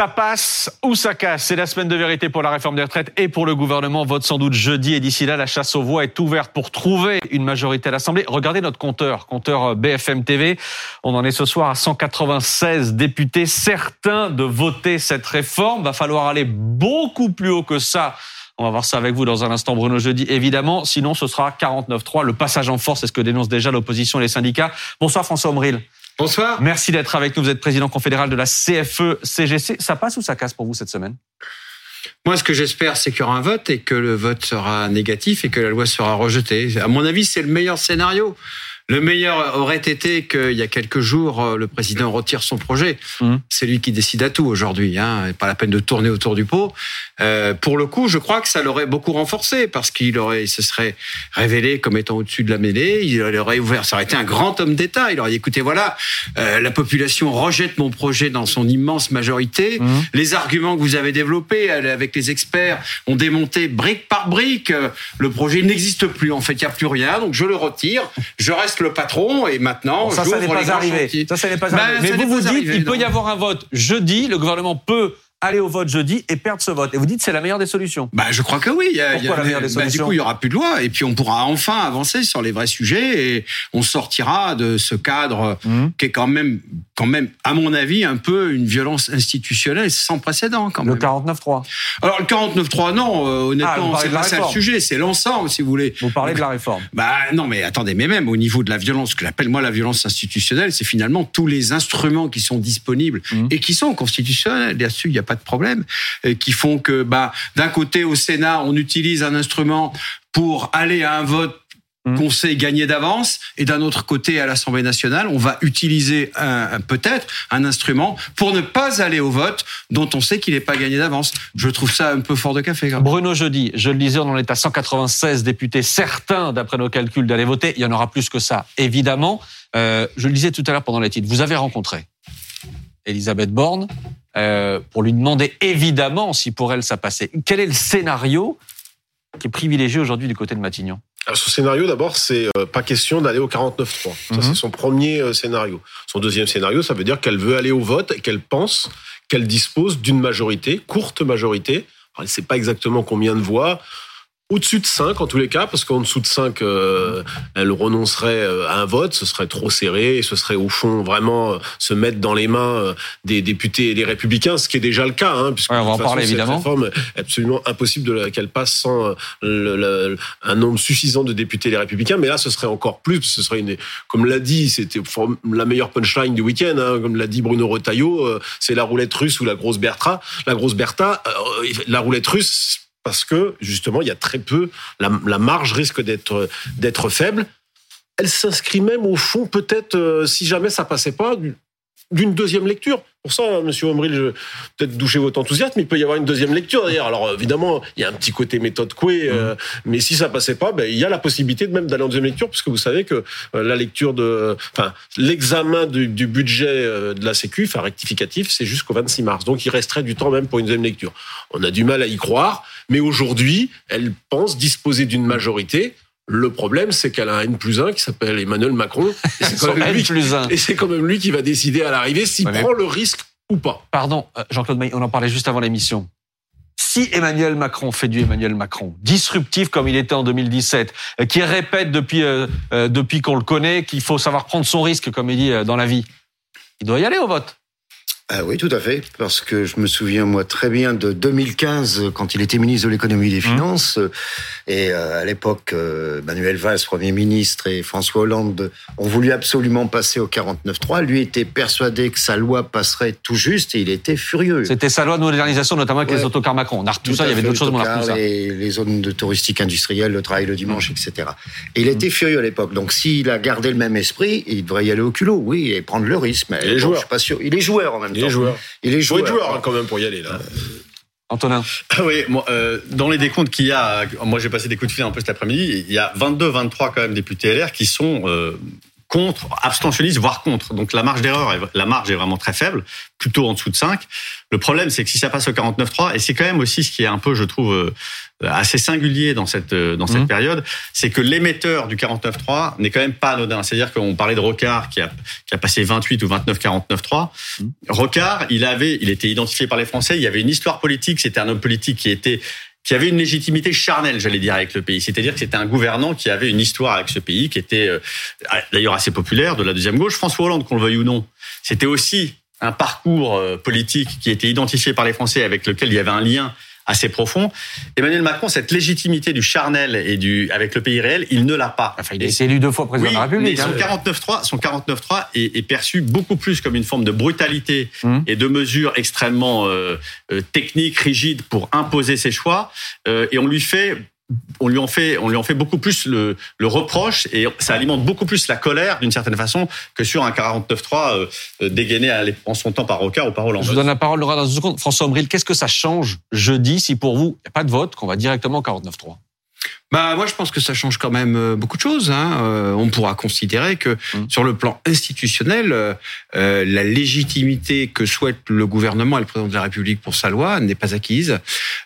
Ça passe ou ça casse. C'est la semaine de vérité pour la réforme des retraites et pour le gouvernement. Vote sans doute jeudi et d'ici là, la chasse aux voix est ouverte pour trouver une majorité à l'Assemblée. Regardez notre compteur, compteur BFM TV. On en est ce soir à 196 députés certains de voter cette réforme. Va falloir aller beaucoup plus haut que ça. On va voir ça avec vous dans un instant, Bruno Jeudi, évidemment. Sinon, ce sera 49-3. Le passage en force, c'est ce que dénoncent déjà l'opposition et les syndicats. Bonsoir François Omril. Bonsoir. Merci d'être avec nous. Vous êtes président confédéral de la CFE-CGC. Ça passe ou ça casse pour vous cette semaine? Moi, ce que j'espère, c'est qu'il y aura un vote et que le vote sera négatif et que la loi sera rejetée. À mon avis, c'est le meilleur scénario. Le meilleur aurait été qu'il y a quelques jours, euh, le président retire son projet. Mmh. C'est lui qui décide à tout aujourd'hui. Hein. Pas la peine de tourner autour du pot. Euh, pour le coup, je crois que ça l'aurait beaucoup renforcé parce qu'il aurait, il se serait révélé comme étant au-dessus de la mêlée. Il aurait ouvert, ça aurait été un grand homme d'État. Il aurait dit écoutez, voilà, euh, la population rejette mon projet dans son immense majorité. Mmh. Les arguments que vous avez développés avec les experts ont démonté brique par brique. Le projet n'existe plus. En fait, il n'y a plus rien. Donc je le retire. Je reste le patron et maintenant ça, ça n'est pas arrivé. Ça, ça n'est pas arrivé. Mais vous vous dites, il peut y avoir un vote jeudi. Le gouvernement peut aller au vote jeudi et perdre ce vote. Et vous dites c'est la meilleure des solutions. Bah, je crois que oui. Il y a, Pourquoi la meilleure des solutions bah, Du coup, il y aura plus de loi et puis on pourra enfin avancer sur les vrais sujets et on sortira de ce cadre mmh. qui est quand même, quand même, à mon avis, un peu une violence institutionnelle sans précédent. Quand même. Le 49-3. Alors le 49-3, non. Euh, honnêtement, ah, c'est pas ça le sujet, c'est l'ensemble, si vous voulez. Vous parlez de la réforme. Bah non, mais attendez, mais même au niveau de la violence, ce que j'appelle moi la violence institutionnelle, c'est finalement tous les instruments qui sont disponibles mmh. et qui sont constitutionnels. Là-dessus, il n'y a pas de problème. Qui font que, bah, d'un côté au Sénat, on utilise un instrument pour aller à un vote mmh. qu'on sait gagner d'avance, et d'un autre côté, à l'Assemblée nationale, on va utiliser peut-être un instrument pour ne pas aller au vote dont on sait qu'il n'est pas gagné d'avance. Je trouve ça un peu fort de café. Bruno Jeudi, je le disais, on en est à 196 députés, certains, d'après nos calculs, d'aller voter. Il y en aura plus que ça, évidemment. Euh, je le disais tout à l'heure pendant les titres, vous avez rencontré Elisabeth Borne euh, pour lui demander évidemment si pour elle ça passait. Quel est le scénario qui est privilégié aujourd'hui du côté de Matignon? Alors, ce scénario, d'abord, c'est euh, pas question d'aller au 49-3. Ça, c'est mhm. son premier euh, scénario. Son deuxième scénario, ça veut dire qu'elle veut aller au vote et qu'elle pense qu'elle dispose d'une majorité, courte majorité. Alors, elle ne sait pas exactement combien de voix au-dessus de 5 en tous les cas, parce qu'en dessous de 5, euh, elle renoncerait euh, à un vote, ce serait trop serré, et ce serait au fond vraiment euh, se mettre dans les mains des députés et des républicains, ce qui est déjà le cas, hein, puisque on va en parler évidemment. réforme est absolument impossible qu'elle passe sans le, un nombre suffisant de députés des républicains, mais là ce serait encore plus, ce serait une, comme l'a dit, c'était la meilleure punchline du week-end, hein, comme l'a dit Bruno Retailleau, c'est la roulette russe ou la grosse Bertha, la grosse Bertha, la roulette russe parce que justement il y a très peu, la, marge risque d'être faible. Elle s'inscrit même au fond peut-être euh, si jamais ça passait pas d'une deuxième lecture. Pour ça, hein, Monsieur Omril, je peut-être doucher votre enthousiasme, mais il peut y avoir une deuxième lecture d'ailleurs. Alors évidemment, il y a un petit côté méthode couée, euh, mmh. mais si ça passait pas, ben, il y a la possibilité de même d'aller en deuxième lecture, puisque vous savez que euh, la lecture de, enfin, l'examen du, budget euh, de la Sécu, enfin rectificatif, c'est jusqu'au 26 mars. Donc il resterait du temps même pour une deuxième lecture. On a du mal à y croire, mais aujourd'hui, elle pense disposer d'une majorité. Le problème, c'est qu'elle a un N plus 1 qui s'appelle Emmanuel Macron. Et c'est quand, même lui, et c'est quand même lui qui va décider à l'arrivée s'il prend le risque ou pas. Pardon, euh, Jean-Claude May, on en parlait juste avant l'émission. Si Emmanuel Macron fait du Emmanuel Macron, disruptif comme il était en 2017, euh, qui répète depuis, euh, depuis qu'on le connaît qu'il faut savoir prendre son risque, comme il dit dans la vie, il doit y aller au vote. Ah oui, tout à fait, parce que je me souviens moi très bien de 2015 quand il était ministre de l'économie et des mmh. finances et euh, à l'époque euh, Manuel Valls premier ministre et François Hollande ont voulu absolument passer au 49.3. Lui était persuadé que sa loi passerait tout juste et il était furieux. C'était sa loi de modernisation notamment avec les autocars Macron. On a tout, ça, il y avait d'autres choses, on a ça. Les, les zones de touristique industrielle, le travail le dimanche, mmh. etc. Et il était mmh. furieux à l'époque. Donc s'il a gardé le même esprit, il devrait y aller au culot, oui, et prendre le risque. Mais il est joueur. Je suis pas sûr. Il est joueur en même temps. Il est joueur. Il est joueur. joueur quand même pour y aller là. Antonin. Ah oui, euh, dans les décomptes qu'il y a, moi j'ai passé des coups de fil un peu cet après-midi, il y a 22, 23 quand même députés LR qui sont euh, contre, abstentionniste, voire contre. Donc la marge d'erreur, est- la marge est vraiment très faible, plutôt en dessous de 5. Le problème, c'est que si ça passe au 49.3, et c'est quand même aussi ce qui est un peu, je trouve, euh, assez singulier dans cette euh, dans cette Mhm. période, c'est que l'émetteur du 49.3 n'est quand même pas anodin. C'est-à-dire qu'on parlait de Rocard qui a qui a passé 28 ou 29 49.3. Mhm. Rocard, il avait, il était identifié par les Français. Il y avait une histoire politique. C'était un homme politique qui était qui avait une légitimité charnelle, j'allais dire, avec le pays. C'est-à-dire que c'était un gouvernant qui avait une histoire avec ce pays, qui était euh, d'ailleurs assez populaire, de la deuxième gauche. François Hollande, qu'on le veuille ou non, c'était aussi un parcours euh, politique qui était identifié par les Français, avec lequel il y avait un lien assez profond. Emmanuel Macron, cette légitimité du charnel et du avec le pays réel, il ne l'a pas. Enfin, il été élu deux fois président oui, de la République. mais son hein. 49.3, son 49.3 est, est perçu beaucoup plus comme une forme de brutalité Mhm. et de mesures extrêmement euh, euh, techniques, rigides pour imposer ses choix. Euh, et on lui fait, on lui en fait, on lui en fait beaucoup plus le, reproche et ça alimente beaucoup plus la colère d'une certaine façon que sur un 49.3 euh, euh, dégainé à en son temps par Rocard ou par Hollande. Je vous donne la parole, Laura, dans une seconde. François Ombril, qu'est-ce que ça change jeudi si pour vous, il n'y a pas de vote, qu'on va directement au 49-3 Bah moi je pense que ça change quand même euh, beaucoup de choses. Hein. Euh, on pourra considérer que Mm. sur le plan institutionnel, euh, euh, la légitimité que souhaite le gouvernement et le président de la République pour sa loi n'est pas acquise.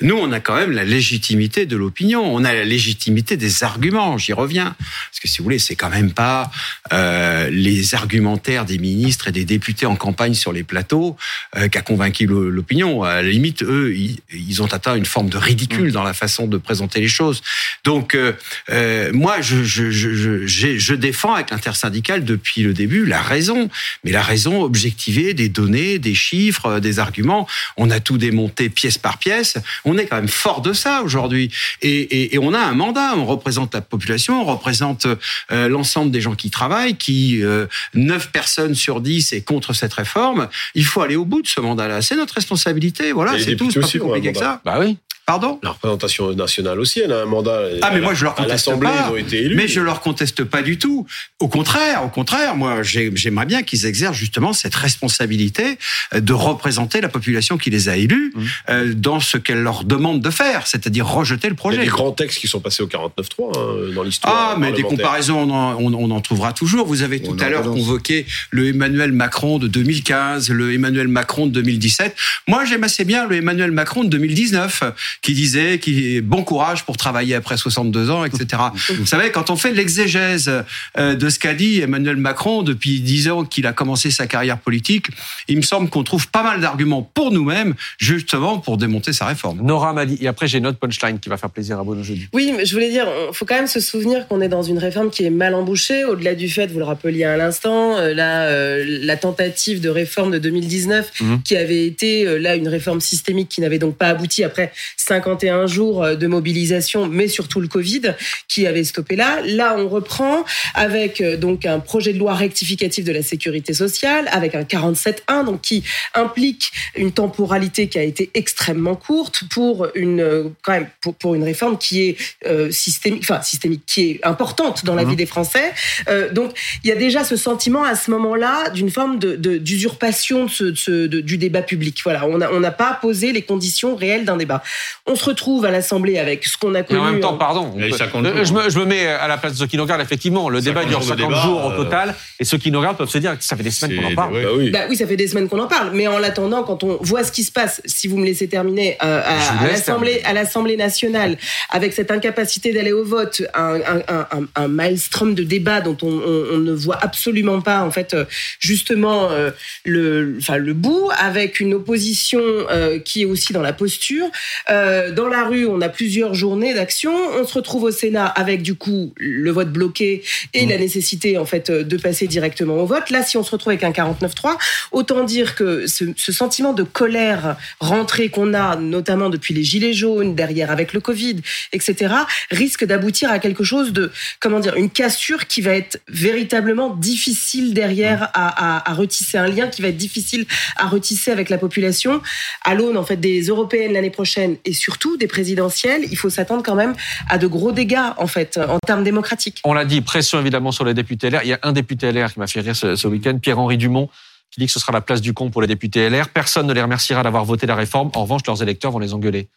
Nous on a quand même la légitimité de l'opinion, on a la légitimité des arguments. J'y reviens parce que si vous voulez c'est quand même pas euh, les argumentaires des ministres et des députés en campagne sur les plateaux euh, qui a convaincu l'opinion. À la limite eux ils, ils ont atteint une forme de ridicule dans la façon de présenter les choses. Donc, euh, euh, moi, je, je, je, je, j'ai- je défends avec l'intersyndicale depuis le début la raison, mais la raison objectivée des données, des chiffres, euh, des arguments. On a tout démonté pièce par pièce. On est quand même fort de ça aujourd'hui, et, et, et on a un mandat. On représente la population, on représente euh, l'ensemble des gens qui travaillent, qui euh, 9 personnes sur 10 est contre cette réforme. Il faut aller au bout de ce mandat-là. C'est notre responsabilité. Voilà, c'est tout. C'est pas plus compliqué que ça. Bah oui. Pardon? La représentation nationale aussi, elle a un mandat. Ah mais moi je leur À conteste l'Assemblée, pas. ils ont été élus. Mais je leur conteste pas du tout. Au contraire, au contraire, moi j'ai- j'aimerais bien qu'ils exercent justement cette responsabilité euh, de représenter la population qui les a élus Mmh. euh, dans ce qu'elle leur demande de faire, c'est-à-dire rejeter le Il y a projet. des grands textes qui sont passés au 49.3 hein, dans l'histoire. Ah, mais des comparaisons, on en, on- on en trouvera toujours. Vous avez tout On à l'heure convoqué le Emmanuel Macron de 2015, le Emmanuel Macron de 2017. Moi, j'aime assez bien le Emmanuel Macron de 2019, qui disait qui bon courage pour travailler après 62 ans, etc. Vous savez, quand on fait l'exégèse euh, de ce qu'a dit Emmanuel Macron depuis 10 ans qu'il a commencé sa carrière politique, il me semble qu'on trouve pas mal d'arguments pour nous-mêmes, justement, pour démonter sa réforme. Nora m'a dit, et après j'ai une autre punchline qui va faire plaisir à Bruno jeudi. Oui, mais je voulais dire, il faut quand même se souvenir qu'on est dans une réforme qui est mal embouchée, au-delà du fait, vous le rappeliez à l'instant, euh, la, euh, la tentative de réforme de 2019, Mhm. qui avait été là une réforme systémique qui n'avait donc pas abouti après 51 jours euh, de mobilisation, mais surtout le Covid, qui avait stoppé là. Là, on reprend avec euh, donc un projet de loi rectificatif de la sécurité sociale, avec un 47.1, donc qui implique une temporalité qui a été extrêmement courte pour une euh, quand même pour, pour une réforme qui est euh, systémique, enfin systémique, qui est importante dans la Mhm. vie des Français. Euh, donc il y a déjà ce sentiment à ce moment-là d'une forme d'usurpation de ce, de ce- de- du débat public. Voilà, on n'a on n'a pas posé les conditions réelles d'un débat. On se retrouve à l'Assemblée avec ce qu'on a connu. en même temps, pardon, on Il y a eu peut- 50 euh, jours. je, me, je me mets à la place de ceux qui nous regardent, effectivement, le débat 50 dure jours de 50 débat, jours au euh, total, et ceux qui nous regardent peuvent se dire que ça fait des semaines qu'on en parle. Bah oui. Bah oui, ça fait des semaines qu'on en parle. Mais en l'attendant, quand on voit ce qui se passe, si vous me laissez terminer, euh, à, l'Assemblée, nationale, avec cette incapacité d'aller au vote, un, un, un, un- un maelstrom de débats dont on, on- on ne voit absolument pas, en fait, justement euh, le, enfin le bout, avec une opposition euh, qui est aussi dans la posture. Euh, dans la rue, on a plusieurs journées d'action. On se retrouve au Sénat avec du coup le vote bloqué et la nécessité en fait de passer directement au vote. Là, si on se retrouve avec un 49-3, autant dire que ce, ce sentiment de colère rentrée qu'on a, notamment depuis les gilets jaunes, derrière avec le Covid, etc., risque d'aboutir à quelque chose de, comment dire, une cassure qui va être véritablement difficile derrière à, à, à retisser, un lien qui va être difficile à retisser avec la population. À l'aune en fait des européennes l'année prochaine et surtout des présidentielles, il faut s'attendre quand même à de gros dégâts en fait en termes démocratiques. On l'a dit, pression évidemment sur les députés LR. Il y a un député LR qui m'a fait rire ce, ce week-end, Pierre-Henri Dumont, qui dit que ce sera la place du con pour les députés LR. Personne ne les remerciera d'avoir voté la réforme. En revanche, leurs électeurs vont les engueuler.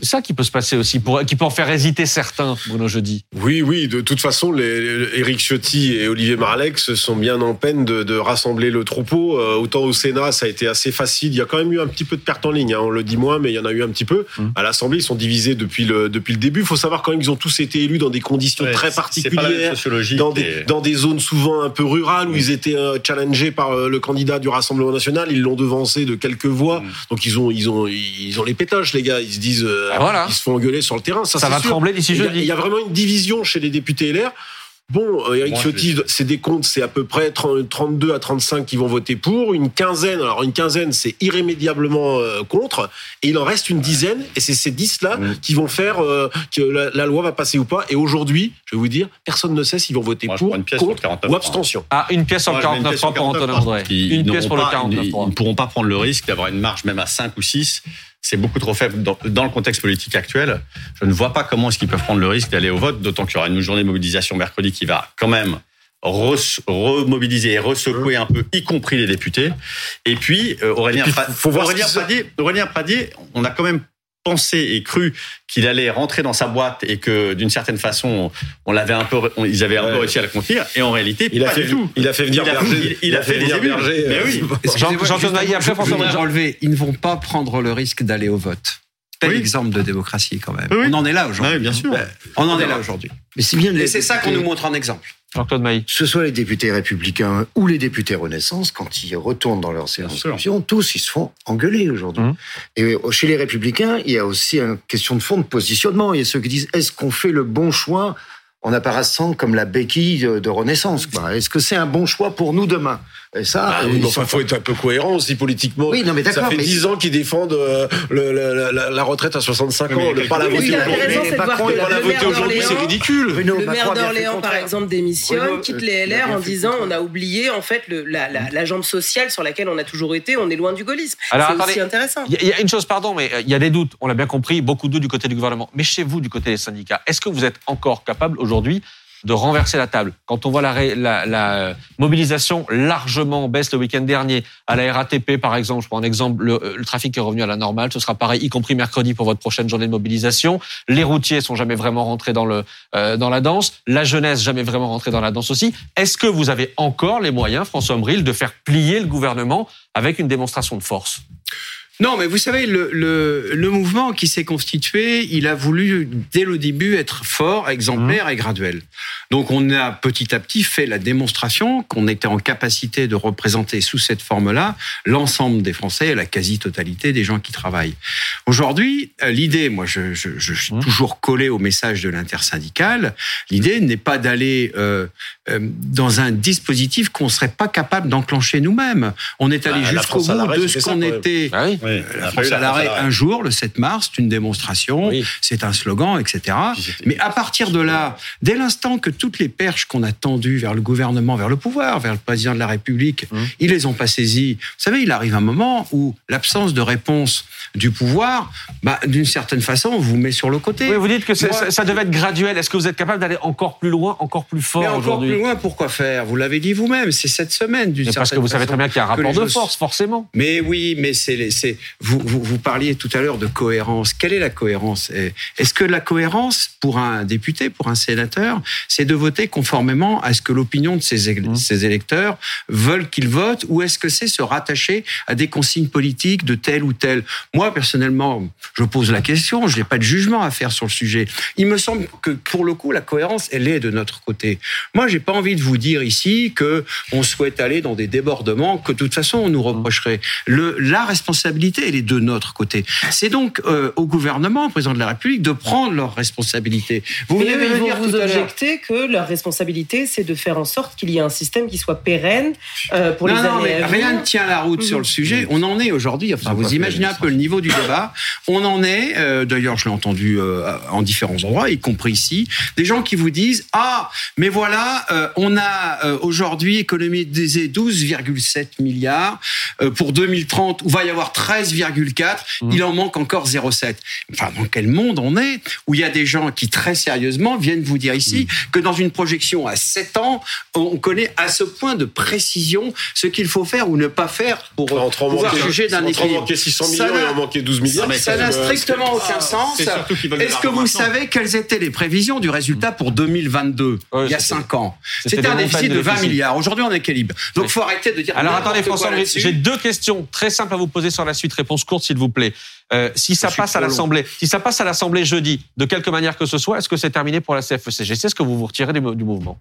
C'est ça qui peut se passer aussi, pour, qui peut en faire hésiter certains, Bruno Jeudi. Oui, oui, de toute façon, les, Éric Ciotti et Olivier Marlex sont bien en peine de, de rassembler le troupeau. Euh, autant au Sénat, ça a été assez facile. Il y a quand même eu un petit peu de perte en ligne, hein. on le dit moins, mais il y en a eu un petit peu. Mmh. À l'Assemblée, ils sont divisés depuis le, depuis le début. Il faut savoir quand même qu'ils ont tous été élus dans des conditions Ouais, très particulières. Dans des, est- dans des zones souvent un peu rurales où ils étaient euh, challengés par euh, le candidat du Rassemblement national, ils l'ont devancé de quelques voix. Mm. Donc ils ont, ils ont, ils ont les pétoches, les gars. Ils se disent, euh, Ah, voilà. ils se font engueuler sur le terrain. Ça, Ça va sûr. trembler d'ici Il y, a, jeudi. il y a vraiment une division chez les députés LR. Bon, euh, Eric Moi, je Ciotti, c'est des comptes, c'est à peu près 30 32 à 35 qui vont voter pour. Une quinzaine, alors une quinzaine, c'est irrémédiablement euh, contre. Et il en reste une dizaine, et c'est ces 10-là Mm. qui vont faire euh, que la, la loi va passer ou pas. Et aujourd'hui, je vais vous dire, personne ne sait s'ils vont voter Moi, pour, contre 49, ou abstention. Ah, une pièce mets une 49 pièce sur pour Antonin 49, André. Ils Une pièce pour le pas- 49 Ils ils ne pourront pas prendre le risque d'avoir une marge même à 5 ou 6. C'est beaucoup trop faible dans, dans le contexte politique actuel. Je ne vois pas comment est-ce qu'ils peuvent prendre le risque d'aller au vote, d'autant qu'il y aura une journée de mobilisation mercredi qui va quand même re- remobiliser et ressecouer un peu, y compris les députés. Et puis, euh, Aurélien, Et puis, Pra- faut- voir Aurélien Pradier, Aurélien Pradier, on a quand même pensé et cru qu'il allait rentrer dans sa boîte et que d'une certaine façon on l'avait un peu on- ils avaient un peu réussi à le contenir et en réalité Il a fait, du tout il a fait venir Il a- Berger. il- il a fait des venir. Berger. Mais oui. Jean-Claude Maillet, après François ils ne vont pas prendre le risque d'aller au vote. Tel Oui. exemple de démocratie quand même. Oui. On en est là aujourd'hui. Bien sûr. On en est là aujourd'hui. Mais c'est bien Et c'est ça qu'on nous montre en exemple. Jean-Claude Maillet. Que ce soit les députés républicains ou les députés Renaissance, quand ils retournent dans leur circonscription, tous ils se font engueuler aujourd'hui. Mhm. Et chez les républicains, il y a aussi une question de fond de positionnement. Il y a ceux qui disent est-ce qu'on fait le bon choix en apparaissant comme la béquille de, Renaissance Est-ce que c'est un bon choix pour nous demain? Et ça, Ah, oui, ils mais sont enfin, faut être un peu cohérent aussi politiquement. Oui, non, mais Ça fait mais- 10 ans qu'ils défendent euh, le- la, la retraite à 65 Oui, mais ans. Pas la voter aujourd'hui. Macron, il la le voter maire aujourd'hui, c'est d'Orléans, ridicule. Le maire d'Orléans, par exemple, démissionne, Bruno, quitte euh, les LR en disant on a oublié en fait le- la, la- la jambe sociale sur laquelle on a toujours été, on est loin du gaullisme. Alors, C'est attendez. aussi intéressant. Il y, a- il y a une chose, pardon, mais euh, il y a des doutes. On l'a bien compris, beaucoup de doutes du côté du gouvernement. Mais chez vous, du côté des syndicats, est-ce que vous êtes encore capable aujourd'hui de renverser la table Quand on voit la, la, la, euh, mobilisation largement en baisse le week-end dernier, à la RATP par exemple, je prends un exemple, le, euh, le trafic est revenu à la normale, ce sera pareil, y compris mercredi pour votre prochaine journée de mobilisation. Les routiers sont jamais vraiment rentrés dans, le, euh, dans la danse, la jeunesse jamais vraiment rentrée dans la danse aussi. Est-ce que vous avez encore les moyens, François Ombril, de faire plier le gouvernement avec une démonstration de force? Non, mais vous savez, le, le, le mouvement qui s'est constitué, il a voulu, dès le début, être fort, exemplaire et graduel. Donc, on a petit à petit fait la démonstration qu'on était en capacité de représenter sous cette forme-là l'ensemble des Français et la quasi-totalité des gens qui travaillent. Aujourd'hui, euh, l'idée, moi, je, je, je suis Mmh. toujours collé au message de l'intersyndicale, l'idée n'est pas d'aller euh, euh, dans un dispositif qu'on serait pas capable d'enclencher nous-mêmes. On est allé Bah, jusqu'au bout de ce qu'on était. Ah oui Oui, La France à l'arrêt un jour, le 7 mars, c'est une démonstration, Oui. c'est un slogan, etc. Mais à partir de là, dès l'instant que toutes les perches qu'on a tendues vers le gouvernement, vers le pouvoir, vers le président de la République, Mmh. ils les ont pas saisies. Vous savez, il arrive un moment où l'absence de réponse du pouvoir, bah, d'une certaine façon, vous met sur le côté. Oui, vous dites que Moi- ça, ça devait être graduel. Est-ce que vous êtes capable d'aller encore plus loin, encore plus Mais fort encore aujourd'hui plus loin, pourquoi faire? Vous l'avez dit vous-même, c'est cette semaine d'une certaine Parce que vous savez façon, très bien qu'il y a un rapport de force, forcément. Mais oui, mais c'est, vous, vous, vous parliez tout à l'heure de cohérence. Quelle est la cohérence? Est-ce que la cohérence pour un député, pour un sénateur, c'est de voter conformément à ce que l'opinion de ses, éle- Mmh. ses électeurs veulent qu'il vote, ou est-ce que c'est se rattacher à des consignes politiques de tel ou tel? Moi, personnellement, je pose la question. Je n'ai pas de jugement à faire sur le sujet. Il me semble que pour le coup, la cohérence, elle est de notre côté. Moi, j'ai pas envie de vous dire ici que on souhaite aller dans des débordements que de toute façon on nous reprocherait. Le, la responsabilité, elle est de notre côté. C'est donc euh, au gouvernement, au président de la République, de prendre leurs responsabilités. Vous venez de dire vous tout objecter que leur responsabilité, c'est de faire en sorte qu'il y ait un système qui soit pérenne euh, pour non, les non, années mais à rien ne tient la route sur le sujet. On en est aujourd'hui. Enfin, vous imaginez un peu le niveau du débat. On en est. euh, D'ailleurs, je l'ai entendu euh, en différents endroits, y compris ici, des gens qui vous disent ah, mais voilà, euh, on a euh, aujourd'hui économisé 12,7 milliards euh, pour 2030 où va y avoir 13,4. Mmh. Il en manque encore 0,7. Enfin, dans quel monde on est où il y a des gens qui très sérieusement viennent vous dire ici Mmh. que dans une projection à 7 ans, on connaît à ce point de précision ce qu'il faut faire ou ne pas faire pour pouvoir manquer, juger d'un entre en équilibre. manquer 600 Ça millions et en manquer 12 milliards. ça quand même- strictement aucun sens. C'est Est-ce que vous maintenant. savez quelles étaient les prévisions du résultat pour 2022 Ouais, il y a c'était- 5 ans c'était un déficit de de 20 déficit. milliards. Aujourd'hui, on est équilibre. Donc, Oui. faut arrêter de dire. Alors attendez, François, j'ai deux questions très simples à vous poser sur la suite. Réponse courte, s'il vous plaît. Euh, si ça Je passe à l'Assemblée, si ça passe à l'Assemblée jeudi, de quelque manière que ce soit, est-ce que c'est terminé pour la CFECG Est-ce que vous vous retirez du, du mouvement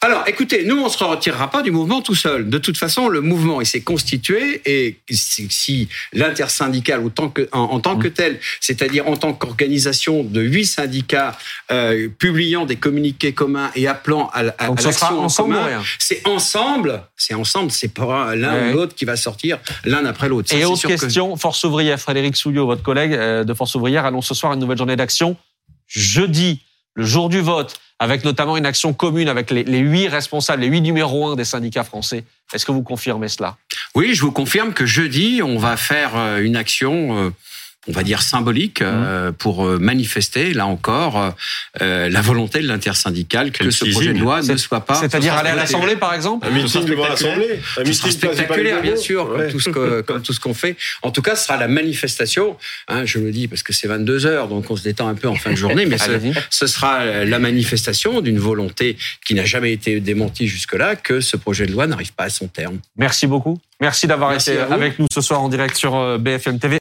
Alors, écoutez, nous, on se retirera pas du mouvement tout seul. De toute façon, le mouvement, il s'est constitué et si, si l'intersyndicale, en, en tant que tel, c'est-à-dire en tant qu'organisation de huit syndicats euh, publiant des communiqués communs et appelant à, à, Donc l'action en commun, c'est ensemble, c'est ensemble, c'est pas l'un Ouais. ou l'autre qui va sortir l'un après l'autre. Et autre que- question, Force ouvrière, Frédéric Souillot, votre collègue euh, de Force ouvrière, annonce ce soir une nouvelle journée d'action jeudi, le jour du vote, avec notamment une action commune avec les, les huit responsables, les huit numéros un des syndicats français. Est-ce que vous confirmez cela? Oui, je vous confirme que jeudi, on va faire euh, une action, on va dire symbolique, euh, pour euh, manifester, là encore, euh, euh, la volonté de l'intersyndicale que ce projet de loi ne soit pas. C'est-à-dire aller à l'Assemblée, par exemple Un meeting devant l'Assemblée. Un meeting spectaculaire, bien sûr, Ouais. comme tout ce que- comme tout ce qu'on fait. En tout cas, ce sera la manifestation. Hein, je le dis parce que c'est 22 heures, donc on se détend un peu en fin de journée, mais ce, sera la manifestation d'une volonté qui n'a jamais été démentie jusque-là que ce projet de loi n'arrive pas à son terme. Merci beaucoup. Merci d'avoir été avec nous ce soir en direct sur BFM TV.